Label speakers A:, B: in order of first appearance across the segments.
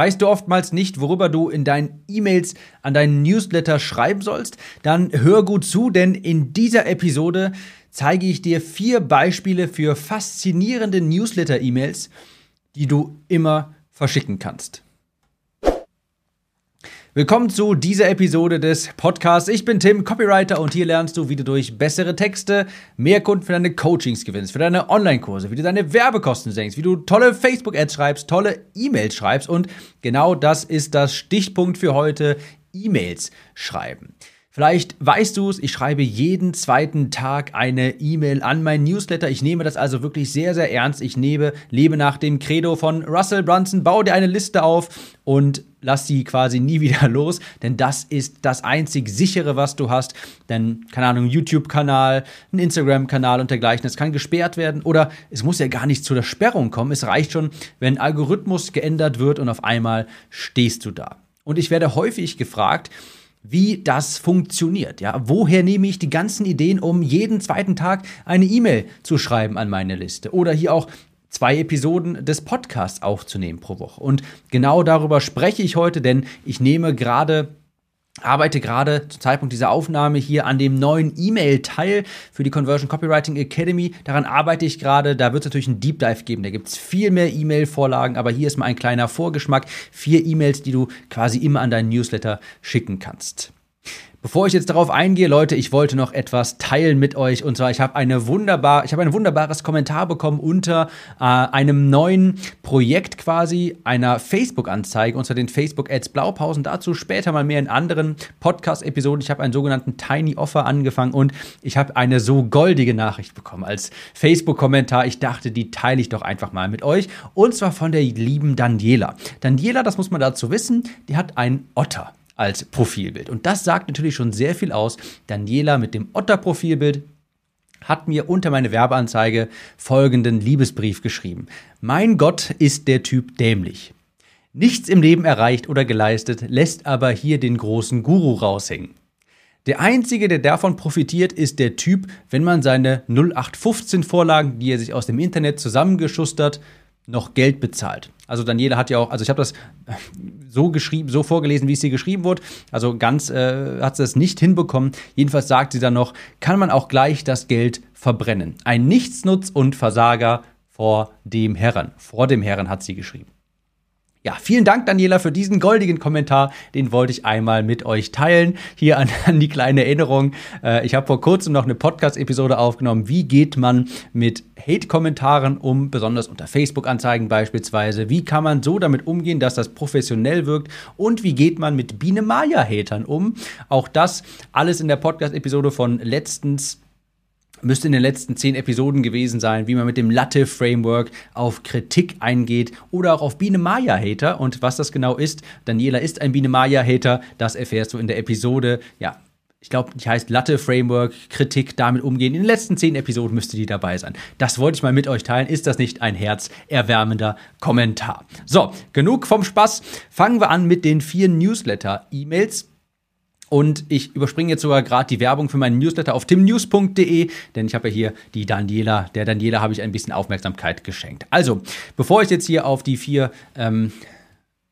A: Weißt du oftmals nicht, worüber du in deinen E-Mails an deinen Newsletter schreiben sollst? Dann hör gut zu, denn in dieser Episode zeige ich dir vier Beispiele für faszinierende Newsletter-E-Mails, die du immer verschicken kannst. Willkommen zu dieser Episode des Podcasts. Ich bin Tim, Copywriter und hier lernst du, wie du durch bessere Texte mehr Kunden für deine Coachings gewinnst, für deine Online-Kurse, wie du deine Werbekosten senkst, wie du tolle Facebook-Ads schreibst, tolle E-Mails schreibst und genau das ist das Stichpunkt für heute, E-Mails schreiben. Vielleicht weißt du es, ich schreibe jeden zweiten Tag eine E-Mail an mein Newsletter. Ich nehme das also wirklich sehr, sehr ernst. Ich nehme, lebe nach dem Credo von Russell Brunson, baue dir eine Liste auf und lass sie quasi nie wieder los, denn das ist das einzig sichere, was du hast. Denn, keine Ahnung, YouTube-Kanal, ein Instagram-Kanal und dergleichen, das kann gesperrt werden oder es muss ja gar nicht zu der Sperrung kommen. Es reicht schon, wenn Algorithmus geändert wird und auf einmal stehst du da. Und ich werde häufig gefragt, wie das funktioniert. Ja, woher nehme ich die ganzen Ideen, um jeden zweiten Tag eine E-Mail zu schreiben an meine Liste oder hier auch zwei Episoden des Podcasts aufzunehmen pro Woche. Und genau darüber spreche ich heute, denn ich nehme gerade arbeite gerade zum Zeitpunkt dieser Aufnahme hier an dem neuen E-Mail-Teil für die Conversion Copywriting Academy. Daran arbeite ich gerade. Da wird es natürlich einen Deep Dive geben. Da gibt es viel mehr E-Mail-Vorlagen, aber hier ist mal ein kleiner Vorgeschmack. Vier E-Mails, die du quasi immer an deinen Newsletter schicken kannst. Bevor ich jetzt darauf eingehe, Leute, ich wollte noch etwas teilen mit euch. Und zwar, ich habe eine wunderbar, ich habe ein wunderbares Kommentar bekommen unter äh, einem neuen Projekt quasi einer Facebook-Anzeige, unter den Facebook Ads Blaupausen. Dazu später mal mehr in anderen Podcast-Episoden. Ich habe einen sogenannten Tiny Offer angefangen und ich habe eine so goldige Nachricht bekommen als Facebook-Kommentar. Ich dachte, die teile ich doch einfach mal mit euch. Und zwar von der lieben Daniela. Daniela, das muss man dazu wissen, die hat einen Otter als Profilbild. Und das sagt natürlich schon sehr viel aus. Daniela mit dem Otter-Profilbild hat mir unter meine Werbeanzeige folgenden Liebesbrief geschrieben. Mein Gott ist der Typ dämlich. Nichts im Leben erreicht oder geleistet, lässt aber hier den großen Guru raushängen. Der einzige, der davon profitiert, ist der Typ, wenn man seine 0815 Vorlagen, die er sich aus dem Internet zusammengeschustert, noch Geld bezahlt. Also Daniela hat ja auch, also ich habe das so geschrieben, so vorgelesen, wie es hier geschrieben wurde. Also ganz äh, hat sie es nicht hinbekommen. Jedenfalls sagt sie dann noch, kann man auch gleich das Geld verbrennen. Ein Nichtsnutz und Versager vor dem Herren. Vor dem Herren hat sie geschrieben. Ja, vielen Dank, Daniela, für diesen goldigen Kommentar. Den wollte ich einmal mit euch teilen. Hier an, an die kleine Erinnerung. Äh, ich habe vor kurzem noch eine Podcast-Episode aufgenommen. Wie geht man mit Hate-Kommentaren um, besonders unter Facebook-Anzeigen beispielsweise? Wie kann man so damit umgehen, dass das professionell wirkt? Und wie geht man mit Biene Maya-Hatern um? Auch das alles in der Podcast-Episode von letztens müsste in den letzten zehn Episoden gewesen sein, wie man mit dem Latte-Framework auf Kritik eingeht oder auch auf Biene Maya-Hater. Und was das genau ist, Daniela ist ein Biene Maya-Hater, das erfährst du in der Episode, ja, ich glaube, die heißt Latte Framework, Kritik, damit umgehen. In den letzten zehn Episoden müsste die dabei sein. Das wollte ich mal mit euch teilen. Ist das nicht ein herzerwärmender Kommentar? So, genug vom Spaß. Fangen wir an mit den vier Newsletter-E-Mails und ich überspringe jetzt sogar gerade die Werbung für meinen Newsletter auf timnews.de, denn ich habe ja hier die Daniela, der Daniela habe ich ein bisschen Aufmerksamkeit geschenkt. Also, bevor ich jetzt hier auf die vier ähm,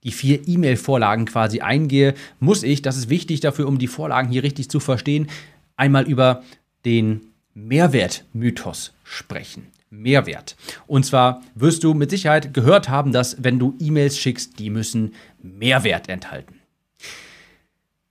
A: die vier E-Mail-Vorlagen quasi eingehe, muss ich, das ist wichtig dafür, um die Vorlagen hier richtig zu verstehen, einmal über den Mehrwertmythos sprechen. Mehrwert. Und zwar wirst du mit Sicherheit gehört haben, dass wenn du E-Mails schickst, die müssen Mehrwert enthalten.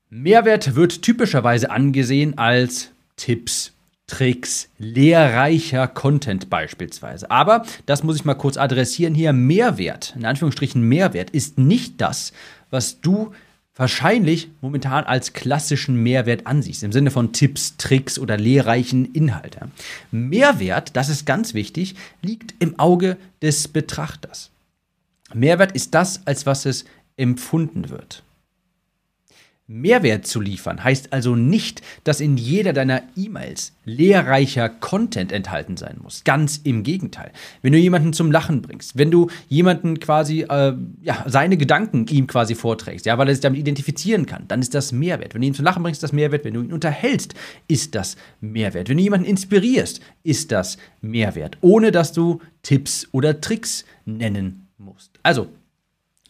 A: Mehrwert wird typischerweise angesehen als Tipps, Tricks, lehrreicher Content beispielsweise. Aber das muss ich mal kurz adressieren hier. Mehrwert, in Anführungsstrichen Mehrwert, ist nicht das, was du wahrscheinlich momentan als klassischen Mehrwert ansiehst, im Sinne von Tipps, Tricks oder lehrreichen Inhalte. Mehrwert, das ist ganz wichtig, liegt im Auge des Betrachters. Mehrwert ist das, als was es empfunden wird. Mehrwert zu liefern heißt also nicht, dass in jeder deiner E-Mails lehrreicher Content enthalten sein muss. Ganz im Gegenteil. Wenn du jemanden zum Lachen bringst, wenn du jemanden quasi, äh, ja, seine Gedanken ihm quasi vorträgst, ja, weil er sich damit identifizieren kann, dann ist das Mehrwert. Wenn du ihn zum Lachen bringst, ist das Mehrwert. Wenn du ihn unterhältst, ist das Mehrwert. Wenn du jemanden inspirierst, ist das Mehrwert. Ohne dass du Tipps oder Tricks nennen musst. Also,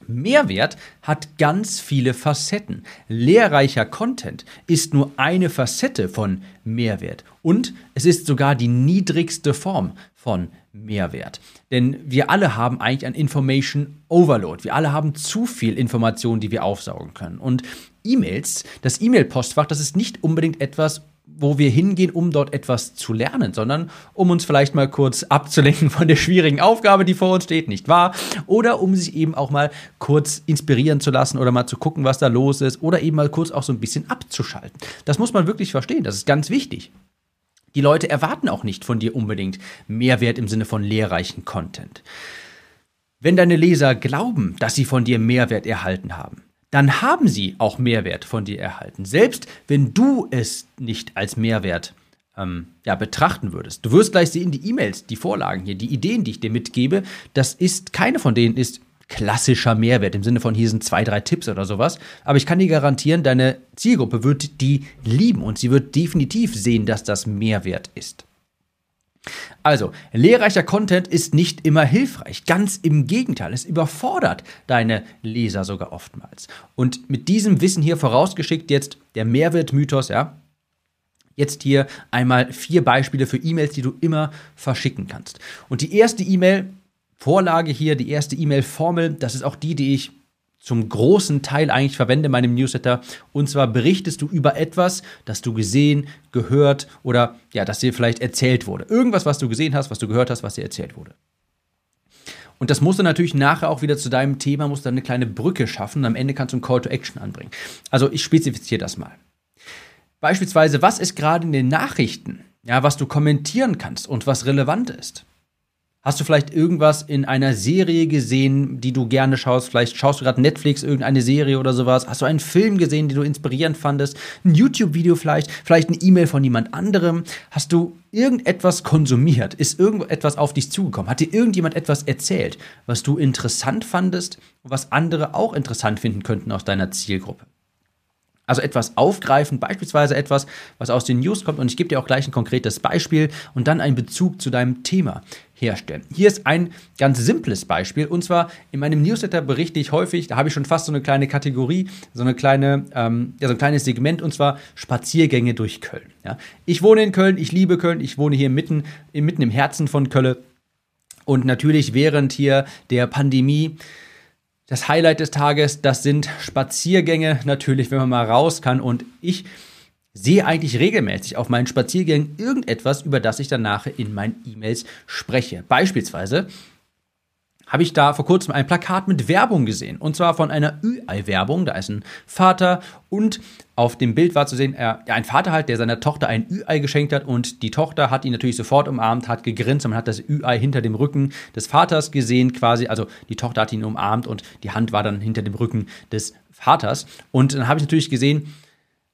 A: Mehrwert hat ganz viele Facetten. Lehrreicher Content ist nur eine Facette von Mehrwert. Und es ist sogar die niedrigste Form von Mehrwert. Denn wir alle haben eigentlich ein Information Overload. Wir alle haben zu viel Information, die wir aufsaugen können. Und E-Mails, das E-Mail-Postfach, das ist nicht unbedingt etwas, wo wir hingehen, um dort etwas zu lernen, sondern um uns vielleicht mal kurz abzulenken von der schwierigen Aufgabe, die vor uns steht, nicht wahr? Oder um sich eben auch mal kurz inspirieren zu lassen oder mal zu gucken, was da los ist oder eben mal kurz auch so ein bisschen abzuschalten. Das muss man wirklich verstehen, das ist ganz wichtig. Die Leute erwarten auch nicht von dir unbedingt Mehrwert im Sinne von lehrreichen Content. Wenn deine Leser glauben, dass sie von dir Mehrwert erhalten haben, dann haben sie auch Mehrwert von dir erhalten. Selbst wenn du es nicht als Mehrwert ähm, ja, betrachten würdest. Du wirst gleich sehen, die E-Mails, die Vorlagen hier, die Ideen, die ich dir mitgebe, das ist, keine von denen ist klassischer Mehrwert im Sinne von hier sind zwei, drei Tipps oder sowas. Aber ich kann dir garantieren, deine Zielgruppe wird die lieben und sie wird definitiv sehen, dass das Mehrwert ist. Also, lehrreicher Content ist nicht immer hilfreich. Ganz im Gegenteil, es überfordert deine Leser sogar oftmals. Und mit diesem Wissen hier vorausgeschickt jetzt der Mehrwertmythos, ja. Jetzt hier einmal vier Beispiele für E-Mails, die du immer verschicken kannst. Und die erste E-Mail, Vorlage hier, die erste E-Mail-Formel, das ist auch die, die ich zum großen Teil eigentlich verwende in meinem Newsletter. Und zwar berichtest du über etwas, das du gesehen, gehört oder ja, das dir vielleicht erzählt wurde. Irgendwas, was du gesehen hast, was du gehört hast, was dir erzählt wurde. Und das musst du natürlich nachher auch wieder zu deinem Thema, musst du eine kleine Brücke schaffen und am Ende kannst du einen Call to Action anbringen. Also ich spezifiziere das mal. Beispielsweise, was ist gerade in den Nachrichten, ja, was du kommentieren kannst und was relevant ist? Hast du vielleicht irgendwas in einer Serie gesehen, die du gerne schaust? Vielleicht schaust du gerade Netflix, irgendeine Serie oder sowas. Hast du einen Film gesehen, den du inspirierend fandest? Ein YouTube-Video vielleicht? Vielleicht eine E-Mail von jemand anderem? Hast du irgendetwas konsumiert? Ist irgendetwas auf dich zugekommen? Hat dir irgendjemand etwas erzählt, was du interessant fandest und was andere auch interessant finden könnten aus deiner Zielgruppe? Also etwas aufgreifen, beispielsweise etwas, was aus den News kommt. Und ich gebe dir auch gleich ein konkretes Beispiel und dann einen Bezug zu deinem Thema herstellen. Hier ist ein ganz simples Beispiel. Und zwar in meinem Newsletter berichte ich häufig, da habe ich schon fast so eine kleine Kategorie, so eine kleine, ähm, ja, so ein kleines Segment, und zwar Spaziergänge durch Köln. Ja. Ich wohne in Köln, ich liebe Köln, ich wohne hier mitten, mitten im Herzen von Köln. Und natürlich während hier der Pandemie das Highlight des Tages, das sind Spaziergänge, natürlich, wenn man mal raus kann. Und ich sehe eigentlich regelmäßig auf meinen Spaziergängen irgendetwas, über das ich danach in meinen E-Mails spreche. Beispielsweise habe ich da vor kurzem ein Plakat mit Werbung gesehen. Und zwar von einer Ü-Ei-Werbung. Da ist ein Vater und auf dem Bild war zu sehen, er, ja, ein Vater halt, der seiner Tochter ein Ü-Ei geschenkt hat und die Tochter hat ihn natürlich sofort umarmt, hat gegrinst und man hat das Ü-Ei hinter dem Rücken des Vaters gesehen quasi. Also die Tochter hat ihn umarmt und die Hand war dann hinter dem Rücken des Vaters. Und dann habe ich natürlich gesehen,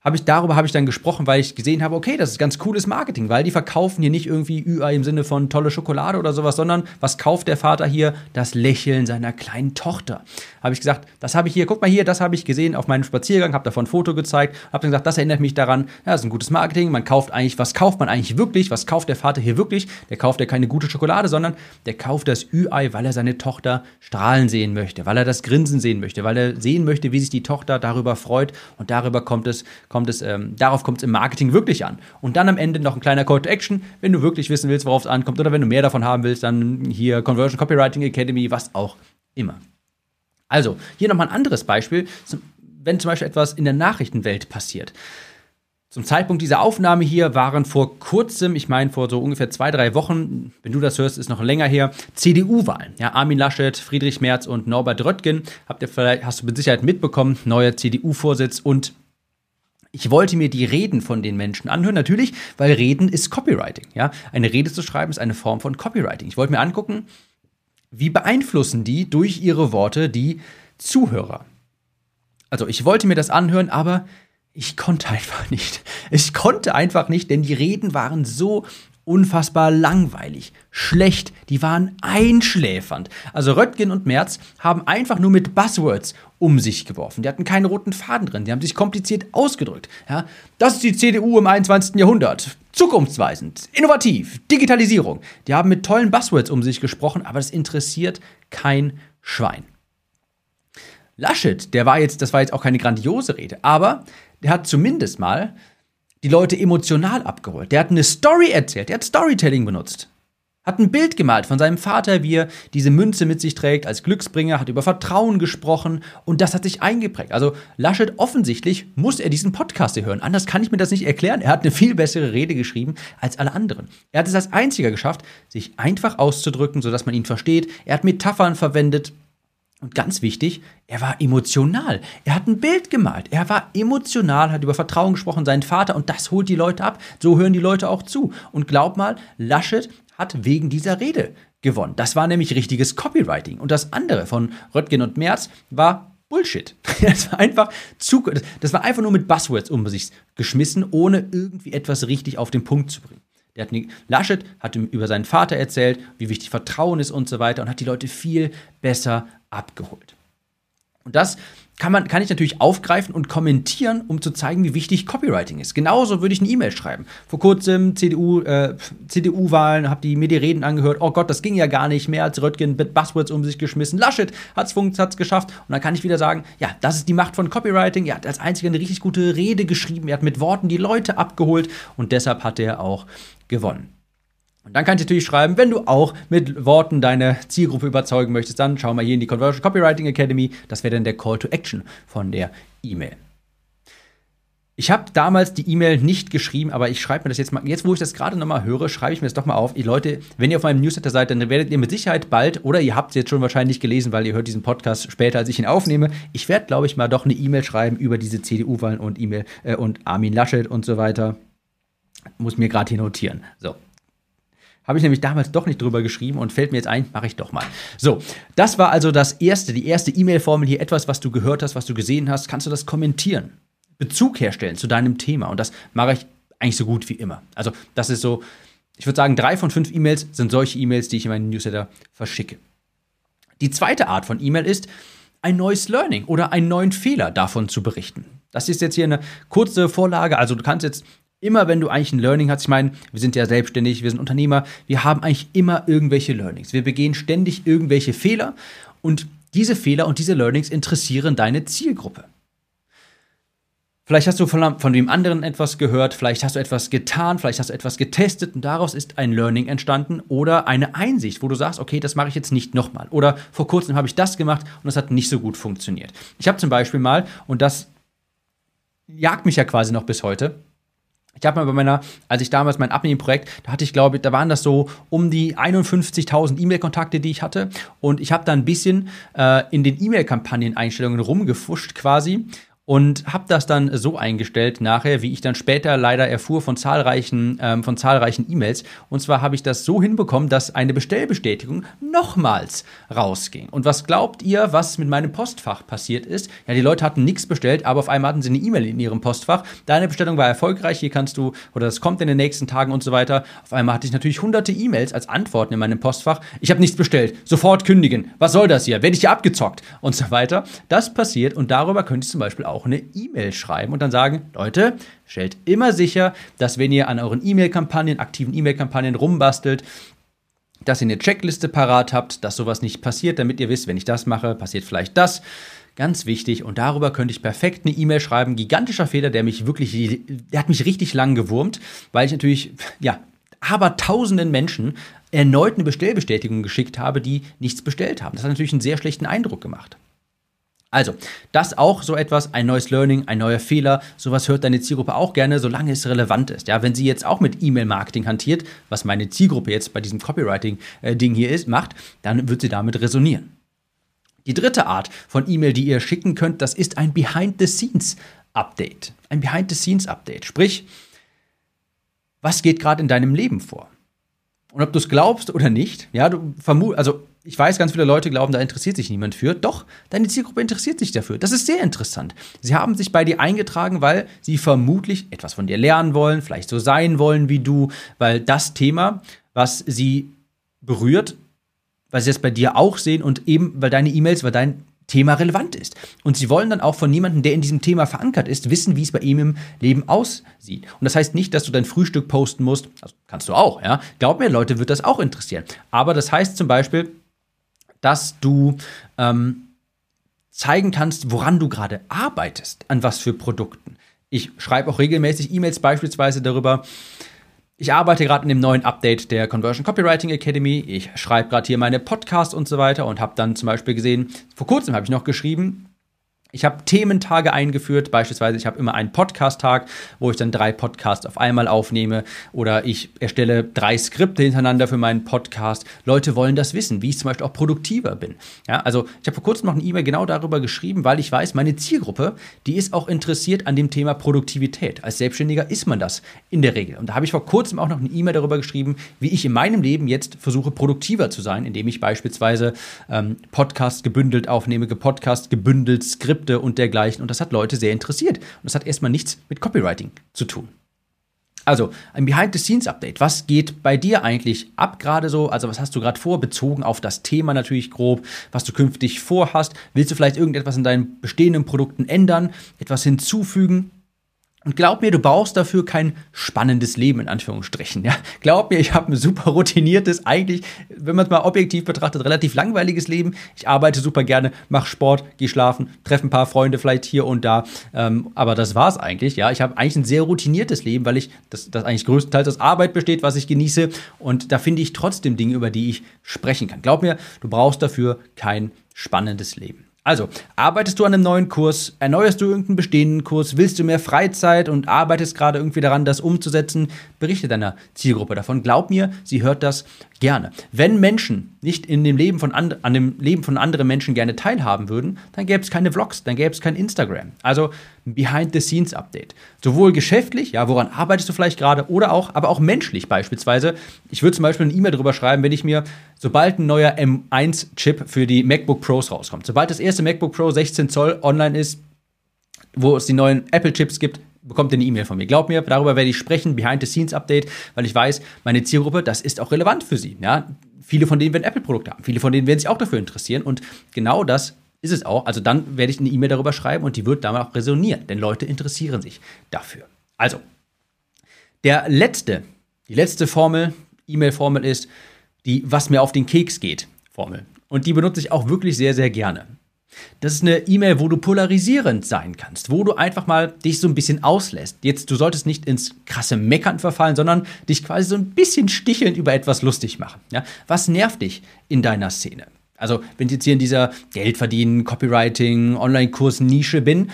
A: habe ich darüber habe ich dann gesprochen, weil ich gesehen habe, okay, das ist ganz cooles Marketing, weil die verkaufen hier nicht irgendwie Ü-Ei im Sinne von tolle Schokolade oder sowas, sondern was kauft der Vater hier? Das Lächeln seiner kleinen Tochter. Habe ich gesagt, das habe ich hier, guck mal hier, das habe ich gesehen auf meinem Spaziergang, habe davon ein Foto gezeigt, habe dann gesagt, das erinnert mich daran, ja, das ist ein gutes Marketing, man kauft eigentlich, was kauft man eigentlich wirklich? Was kauft der Vater hier wirklich? Der kauft ja keine gute Schokolade, sondern der kauft das Ü-Ei, weil er seine Tochter strahlen sehen möchte, weil er das Grinsen sehen möchte, weil er sehen möchte, wie sich die Tochter darüber freut und darüber kommt es kommt es, ähm, darauf kommt es im Marketing wirklich an. Und dann am Ende noch ein kleiner Call to Action, wenn du wirklich wissen willst, worauf es ankommt oder wenn du mehr davon haben willst, dann hier Conversion Copywriting Academy, was auch immer. Also, hier nochmal ein anderes Beispiel, wenn zum Beispiel etwas in der Nachrichtenwelt passiert. Zum Zeitpunkt dieser Aufnahme hier waren vor kurzem, ich meine vor so ungefähr zwei, drei Wochen, wenn du das hörst, ist noch länger her, CDU-Wahlen. Ja, Armin Laschet, Friedrich Merz und Norbert Röttgen, habt ihr vielleicht, hast du mit Sicherheit mitbekommen, neuer CDU-Vorsitz und ich wollte mir die Reden von den Menschen anhören, natürlich, weil Reden ist Copywriting. Ja? Eine Rede zu schreiben ist eine Form von Copywriting. Ich wollte mir angucken, wie beeinflussen die durch ihre Worte die Zuhörer. Also ich wollte mir das anhören, aber ich konnte einfach nicht. Ich konnte einfach nicht, denn die Reden waren so unfassbar langweilig, schlecht, die waren einschläfernd. Also Röttgen und Merz haben einfach nur mit Buzzwords um sich geworfen. Die hatten keinen roten Faden drin, die haben sich kompliziert ausgedrückt. Ja, das ist die CDU im 21. Jahrhundert. Zukunftsweisend, innovativ, Digitalisierung. Die haben mit tollen Buzzwords um sich gesprochen, aber das interessiert kein Schwein. Laschet, der war jetzt, das war jetzt auch keine grandiose Rede, aber der hat zumindest mal die Leute emotional abgeholt. Der hat eine Story erzählt, der hat Storytelling benutzt. Hat ein Bild gemalt von seinem Vater, wie er diese Münze mit sich trägt als Glücksbringer, hat über Vertrauen gesprochen und das hat sich eingeprägt. Also Laschet offensichtlich muss er diesen Podcast hier hören. Anders kann ich mir das nicht erklären. Er hat eine viel bessere Rede geschrieben als alle anderen. Er hat es als einziger geschafft, sich einfach auszudrücken, sodass man ihn versteht. Er hat Metaphern verwendet. Und ganz wichtig, er war emotional. Er hat ein Bild gemalt. Er war emotional, hat über Vertrauen gesprochen, seinen Vater, und das holt die Leute ab. So hören die Leute auch zu. Und glaub mal, Laschet hat wegen dieser Rede gewonnen. Das war nämlich richtiges Copywriting. Und das andere von Röttgen und Merz war Bullshit. Das war einfach zu, das war einfach nur mit Buzzwords um sich geschmissen, ohne irgendwie etwas richtig auf den Punkt zu bringen. Hat nie, Laschet hat über seinen Vater erzählt, wie wichtig Vertrauen ist und so weiter und hat die Leute viel besser abgeholt. Und das kann, man, kann ich natürlich aufgreifen und kommentieren, um zu zeigen, wie wichtig Copywriting ist. Genauso würde ich eine E-Mail schreiben. Vor kurzem CDU, äh, CDU-Wahlen, habe die mir die Reden angehört. Oh Gott, das ging ja gar nicht mehr, als Röttgen mit Buzzwords um sich geschmissen. Laschet hat es geschafft. Und dann kann ich wieder sagen, ja, das ist die Macht von Copywriting. Er hat als einziger eine richtig gute Rede geschrieben. Er hat mit Worten die Leute abgeholt und deshalb hat er auch gewonnen. Und dann kannst du natürlich schreiben, wenn du auch mit Worten deine Zielgruppe überzeugen möchtest, dann schau mal hier in die Conversion Copywriting Academy. Das wäre dann der Call to Action von der E-Mail. Ich habe damals die E-Mail nicht geschrieben, aber ich schreibe mir das jetzt mal. Jetzt, wo ich das gerade nochmal höre, schreibe ich mir das doch mal auf. Ihr Leute, wenn ihr auf meinem Newsletter seid, dann werdet ihr mit Sicherheit bald, oder ihr habt es jetzt schon wahrscheinlich gelesen, weil ihr hört diesen Podcast später, als ich ihn aufnehme. Ich werde, glaube ich, mal doch eine E-Mail schreiben über diese CDU-Wahlen und E-Mail äh, und Armin Laschet und so weiter. Muss mir gerade hier notieren. So, habe ich nämlich damals doch nicht drüber geschrieben und fällt mir jetzt ein, mache ich doch mal. So, das war also das erste, die erste E-Mail-Formel hier, etwas, was du gehört hast, was du gesehen hast, kannst du das kommentieren. Bezug herstellen zu deinem Thema. Und das mache ich eigentlich so gut wie immer. Also, das ist so, ich würde sagen, drei von fünf E-Mails sind solche E-Mails, die ich in meinen Newsletter verschicke. Die zweite Art von E-Mail ist, ein neues Learning oder einen neuen Fehler davon zu berichten. Das ist jetzt hier eine kurze Vorlage. Also du kannst jetzt immer wenn du eigentlich ein Learning hast, ich meine, wir sind ja selbstständig, wir sind Unternehmer, wir haben eigentlich immer irgendwelche Learnings. Wir begehen ständig irgendwelche Fehler und diese Fehler und diese Learnings interessieren deine Zielgruppe. Vielleicht hast du von, dem anderen etwas gehört, vielleicht hast du etwas getan, vielleicht hast du etwas getestet und daraus ist ein Learning entstanden oder eine Einsicht, wo du sagst, okay, das mache ich jetzt nicht nochmal. Oder vor kurzem habe ich das gemacht und das hat nicht so gut funktioniert. Ich habe zum Beispiel mal, und das jagt mich ja quasi noch bis heute, ich habe mal bei meiner, als ich damals mein Abnehmen-Projekt, da hatte ich glaube, da waren das so um die 51.000 E-Mail-Kontakte, die ich hatte. Und ich habe da ein bisschen äh, in den E-Mail-Kampagnen-Einstellungen rumgefuscht quasi und habe das dann so eingestellt nachher, wie ich dann später leider erfuhr von zahlreichen ähm, von zahlreichen E-Mails. Und zwar habe ich das so hinbekommen, dass eine Bestellbestätigung nochmals rausging. Und was glaubt ihr, was mit meinem Postfach passiert ist? Ja, die Leute hatten nichts bestellt, aber auf einmal hatten sie eine E-Mail in ihrem Postfach. Deine Bestellung war erfolgreich. Hier kannst du oder das kommt in den nächsten Tagen und so weiter. Auf einmal hatte ich natürlich hunderte E-Mails als Antworten in meinem Postfach. Ich habe nichts bestellt. Sofort kündigen. Was soll das hier? Werde ich hier abgezockt und so weiter. Das passiert und darüber könnte ich zum Beispiel auch auch eine E-Mail schreiben und dann sagen, Leute, stellt immer sicher, dass wenn ihr an euren E-Mail-Kampagnen, aktiven E-Mail-Kampagnen rumbastelt, dass ihr eine Checkliste parat habt, dass sowas nicht passiert, damit ihr wisst, wenn ich das mache, passiert vielleicht das. Ganz wichtig und darüber könnte ich perfekt eine E-Mail schreiben. Gigantischer Fehler, der mich wirklich, der hat mich richtig lang gewurmt, weil ich natürlich, ja, aber tausenden Menschen erneut eine Bestellbestätigung geschickt habe, die nichts bestellt haben. Das hat natürlich einen sehr schlechten Eindruck gemacht. Also, das auch so etwas, ein neues Learning, ein neuer Fehler. Sowas hört deine Zielgruppe auch gerne, solange es relevant ist. Ja, wenn sie jetzt auch mit E-Mail-Marketing hantiert, was meine Zielgruppe jetzt bei diesem Copywriting-Ding hier ist, macht, dann wird sie damit resonieren. Die dritte Art von E-Mail, die ihr schicken könnt, das ist ein Behind-the-Scenes-Update. Ein Behind-the-Scenes-Update. Sprich, was geht gerade in deinem Leben vor? Und ob du es glaubst oder nicht, ja, du vermutest, also ich weiß, ganz viele Leute glauben, da interessiert sich niemand für. Doch, deine Zielgruppe interessiert sich dafür. Das ist sehr interessant. Sie haben sich bei dir eingetragen, weil sie vermutlich etwas von dir lernen wollen, vielleicht so sein wollen wie du, weil das Thema, was sie berührt, weil sie es bei dir auch sehen und eben, weil deine E-Mails, weil dein Thema relevant ist. Und sie wollen dann auch von jemandem, der in diesem Thema verankert ist, wissen, wie es bei ihm im Leben aussieht. Und das heißt nicht, dass du dein Frühstück posten musst. Also kannst du auch, ja. Glaub mir, Leute, wird das auch interessieren. Aber das heißt zum Beispiel, dass du ähm, zeigen kannst, woran du gerade arbeitest, an was für Produkten. Ich schreibe auch regelmäßig E-Mails beispielsweise darüber, ich arbeite gerade in dem neuen Update der Conversion Copywriting Academy. Ich schreibe gerade hier meine Podcasts und so weiter und habe dann zum Beispiel gesehen, vor kurzem habe ich noch geschrieben, ich habe Thementage eingeführt, beispielsweise ich habe immer einen Podcast-Tag, wo ich dann drei Podcasts auf einmal aufnehme oder ich erstelle drei Skripte hintereinander für meinen Podcast. Leute wollen das wissen, wie ich zum Beispiel auch produktiver bin. Ja, also ich habe vor kurzem noch eine E-Mail genau darüber geschrieben, weil ich weiß, meine Zielgruppe, die ist auch interessiert an dem Thema Produktivität. Als Selbstständiger ist man das in der Regel. Und da habe ich vor kurzem auch noch eine E-Mail darüber geschrieben, wie ich in meinem Leben jetzt versuche, produktiver zu sein, indem ich beispielsweise ähm, Podcasts gebündelt aufnehme, Podcast gebündelt, Skripte Skripte und dergleichen. Und das hat Leute sehr interessiert. Und das hat erstmal nichts mit Copywriting zu tun. Also, ein Behind-the-Scenes-Update. Was geht bei dir eigentlich ab gerade so? Also, was hast du gerade vor, bezogen auf das Thema natürlich grob, was du künftig vorhast? Willst du vielleicht irgendetwas in deinen bestehenden Produkten ändern, etwas hinzufügen? Und glaub mir, du brauchst dafür kein spannendes Leben, in Anführungsstrichen. Ja? Glaub mir, ich habe ein super routiniertes, eigentlich, wenn man es mal objektiv betrachtet, relativ langweiliges Leben. Ich arbeite super gerne, mache Sport, gehe schlafen, treffe ein paar Freunde vielleicht hier und da. Ähm, aber das war's eigentlich. Ja, Ich habe eigentlich ein sehr routiniertes Leben, weil ich das, das eigentlich größtenteils aus Arbeit besteht, was ich genieße. Und da finde ich trotzdem Dinge, über die ich sprechen kann. Glaub mir, du brauchst dafür kein spannendes Leben. Also, arbeitest du an einem neuen Kurs, erneuerst du irgendeinen bestehenden Kurs, willst du mehr Freizeit und arbeitest gerade irgendwie daran, das umzusetzen, berichte deiner Zielgruppe davon. Glaub mir, sie hört das gerne. Wenn Menschen nicht in dem Leben von an dem Leben von anderen Menschen gerne teilhaben würden, dann gäbe es keine Vlogs, dann gäbe es kein Instagram. Also Behind-the-Scenes-Update. Sowohl geschäftlich, ja, woran arbeitest du vielleicht gerade, oder auch, aber auch menschlich beispielsweise. Ich würde zum Beispiel eine E-Mail darüber schreiben, wenn ich mir, sobald ein neuer M1-Chip für die MacBook Pros rauskommt, sobald das erste MacBook Pro 16 Zoll online ist, wo es die neuen Apple-Chips gibt, bekommt ihr eine E-Mail von mir. Glaub mir, darüber werde ich sprechen, Behind-the-Scenes-Update, weil ich weiß, meine Zielgruppe, das ist auch relevant für sie. Ja? Viele von denen werden Apple-Produkte haben, viele von denen werden sich auch dafür interessieren und genau das ist es auch. Also dann werde ich eine E-Mail darüber schreiben und die wird damit auch resonieren, denn Leute interessieren sich dafür. Also, der letzte, die letzte Formel, E-Mail-Formel ist die Was mir auf den Keks geht Formel. Und die benutze ich auch wirklich sehr, sehr gerne. Das ist eine E-Mail, wo du polarisierend sein kannst, wo du einfach mal dich so ein bisschen auslässt. Jetzt, du solltest nicht ins krasse Meckern verfallen, sondern dich quasi so ein bisschen stichelnd über etwas lustig machen. Ja? Was nervt dich in deiner Szene? Also, wenn ich jetzt hier in dieser Geldverdienen, Copywriting, Online-Kurs-Nische bin,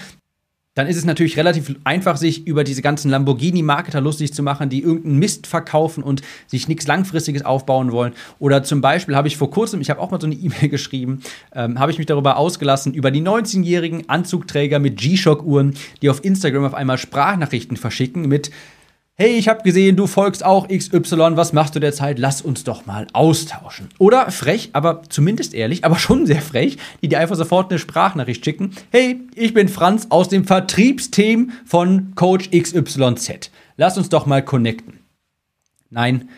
A: dann ist es natürlich relativ einfach, sich über diese ganzen Lamborghini-Marketer lustig zu machen, die irgendeinen Mist verkaufen und sich nichts Langfristiges aufbauen wollen. Oder zum Beispiel habe ich vor kurzem, ich habe auch mal so eine E-Mail geschrieben, ähm, habe ich mich darüber ausgelassen, über die 19-jährigen Anzugträger mit G-Shock-Uhren, die auf Instagram auf einmal Sprachnachrichten verschicken mit Hey, ich habe gesehen, du folgst auch XY, was machst du derzeit? Lass uns doch mal austauschen. Oder frech, aber zumindest ehrlich, aber schon sehr frech, die dir einfach sofort eine Sprachnachricht schicken. Hey, ich bin Franz aus dem Vertriebsteam von Coach XYZ. Lass uns doch mal connecten. Nein,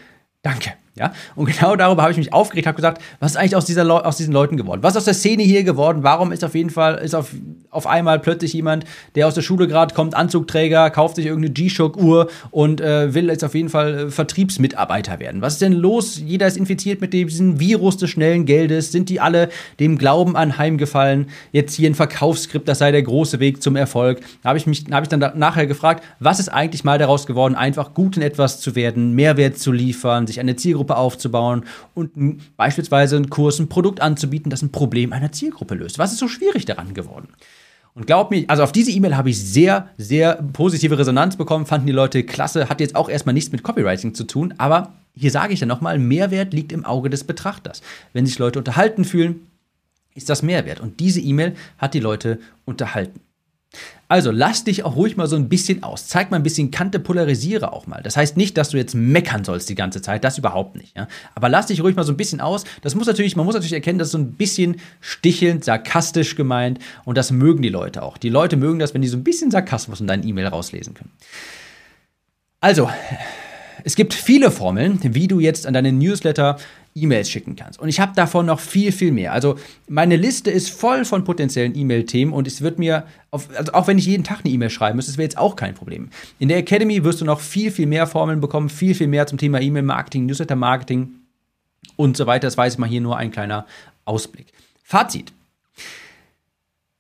A: danke. Ja? Und genau darüber habe ich mich aufgeregt, habe gesagt, was ist eigentlich aus, dieser aus diesen Leuten geworden? Was ist aus der Szene hier geworden? Warum ist auf jeden Fall, ist auf, auf einmal plötzlich jemand, der aus der Schule gerade kommt, Anzugträger, kauft sich irgendeine G-Shock-Uhr und äh, will jetzt auf jeden Fall äh, Vertriebsmitarbeiter werden? Was ist denn los? Jeder ist infiziert mit diesem Virus des schnellen Geldes. Sind die alle dem Glauben anheimgefallen? Jetzt hier ein Verkaufsskript, das sei der große Weg zum Erfolg. Da habe ich mich, habe ich dann da nachher gefragt, was ist eigentlich mal daraus geworden, einfach gut in etwas zu werden, Mehrwert zu liefern, sich eine Zielgruppe Zielgruppe aufzubauen und beispielsweise einen Kurs, ein Produkt anzubieten, das ein Problem einer Zielgruppe löst. Was ist so schwierig daran geworden? Und glaub mir, also auf diese E-Mail habe ich sehr, sehr positive Resonanz bekommen, fanden die Leute klasse, hat jetzt auch erstmal nichts mit Copywriting zu tun, aber hier sage ich dann nochmal, Mehrwert liegt im Auge des Betrachters. Wenn sich Leute unterhalten fühlen, ist das Mehrwert. Und diese E-Mail hat die Leute unterhalten. Also lass dich auch ruhig mal so ein bisschen aus. Zeig mal ein bisschen Kante, polarisiere auch mal. Das heißt nicht, dass du jetzt meckern sollst die ganze Zeit, das überhaupt nicht. Ja? Aber lass dich ruhig mal so ein bisschen aus. Das muss natürlich, man muss natürlich erkennen, das ist so ein bisschen stichelnd, sarkastisch gemeint und das mögen die Leute auch. Die Leute mögen das, wenn die so ein bisschen Sarkasmus in deinen E-Mail rauslesen können. Also, es gibt viele Formeln, wie du jetzt an deinen Newsletter E-Mails schicken kannst. Und ich habe davon noch viel, viel mehr. Also meine Liste ist voll von potenziellen E-Mail-Themen und es wird mir, auf, also auch wenn ich jeden Tag eine E-Mail schreiben müsste, das wäre jetzt auch kein Problem. In der Academy wirst du noch viel, viel mehr Formeln bekommen, viel, viel mehr zum Thema E-Mail-Marketing, Newsletter-Marketing und so weiter. Das weiß ich mal hier nur ein kleiner Ausblick. Fazit.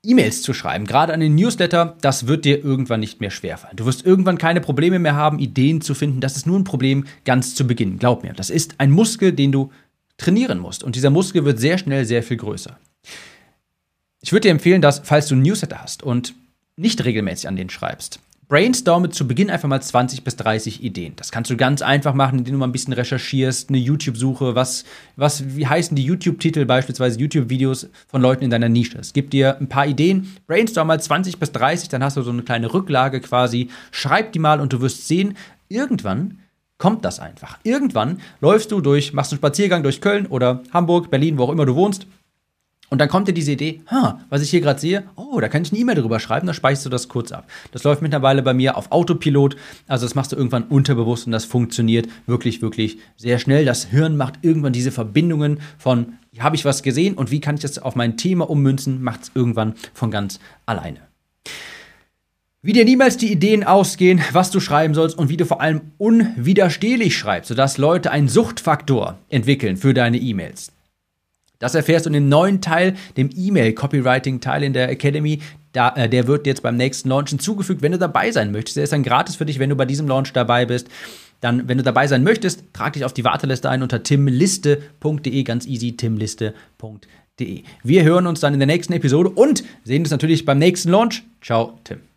A: E-Mails zu schreiben, gerade an den Newsletter, das wird dir irgendwann nicht mehr schwerfallen. Du wirst irgendwann keine Probleme mehr haben, Ideen zu finden. Das ist nur ein Problem ganz zu Beginn. Glaub mir, das ist ein Muskel, den du trainieren musst. Und dieser Muskel wird sehr schnell sehr viel größer. Ich würde dir empfehlen, dass, falls du einen Newsletter hast und nicht regelmäßig an den schreibst, brainstorme zu Beginn einfach mal 20 bis 30 Ideen. Das kannst du ganz einfach machen, indem du mal ein bisschen recherchierst, eine YouTube-Suche, was, was, wie heißen die YouTube-Titel, beispielsweise YouTube-Videos von Leuten in deiner Nische. Es gibt dir ein paar Ideen, brainstorm mal 20 bis 30, dann hast du so eine kleine Rücklage quasi, schreib die mal und du wirst sehen, irgendwann kommt das einfach. Irgendwann läufst du durch, machst einen Spaziergang durch Köln oder Hamburg, Berlin, wo auch immer du wohnst und dann kommt dir diese Idee, ha, was ich hier gerade sehe, oh, da kann ich eine E-Mail drüber schreiben, dann speicherst du das kurz ab. Das läuft mittlerweile bei mir auf Autopilot, also das machst du irgendwann unterbewusst und das funktioniert wirklich, wirklich sehr schnell. Das Hirn macht irgendwann diese Verbindungen von, habe ich was gesehen und wie kann ich das auf mein Thema ummünzen, macht es irgendwann von ganz alleine. Wie dir niemals die Ideen ausgehen, was du schreiben sollst und wie du vor allem unwiderstehlich schreibst, sodass Leute einen Suchtfaktor entwickeln für deine E-Mails. Das erfährst du in dem neuen Teil, dem E-Mail-Copywriting-Teil in der Academy. Da, äh, der wird jetzt beim nächsten Launch hinzugefügt, wenn du dabei sein möchtest. Der ist dann gratis für dich, wenn du bei diesem Launch dabei bist. Dann, wenn du dabei sein möchtest, trag dich auf die Warteliste ein unter timliste.de, ganz easy, timliste.de. Wir hören uns dann in der nächsten Episode und sehen uns natürlich beim nächsten Launch. Ciao, Tim.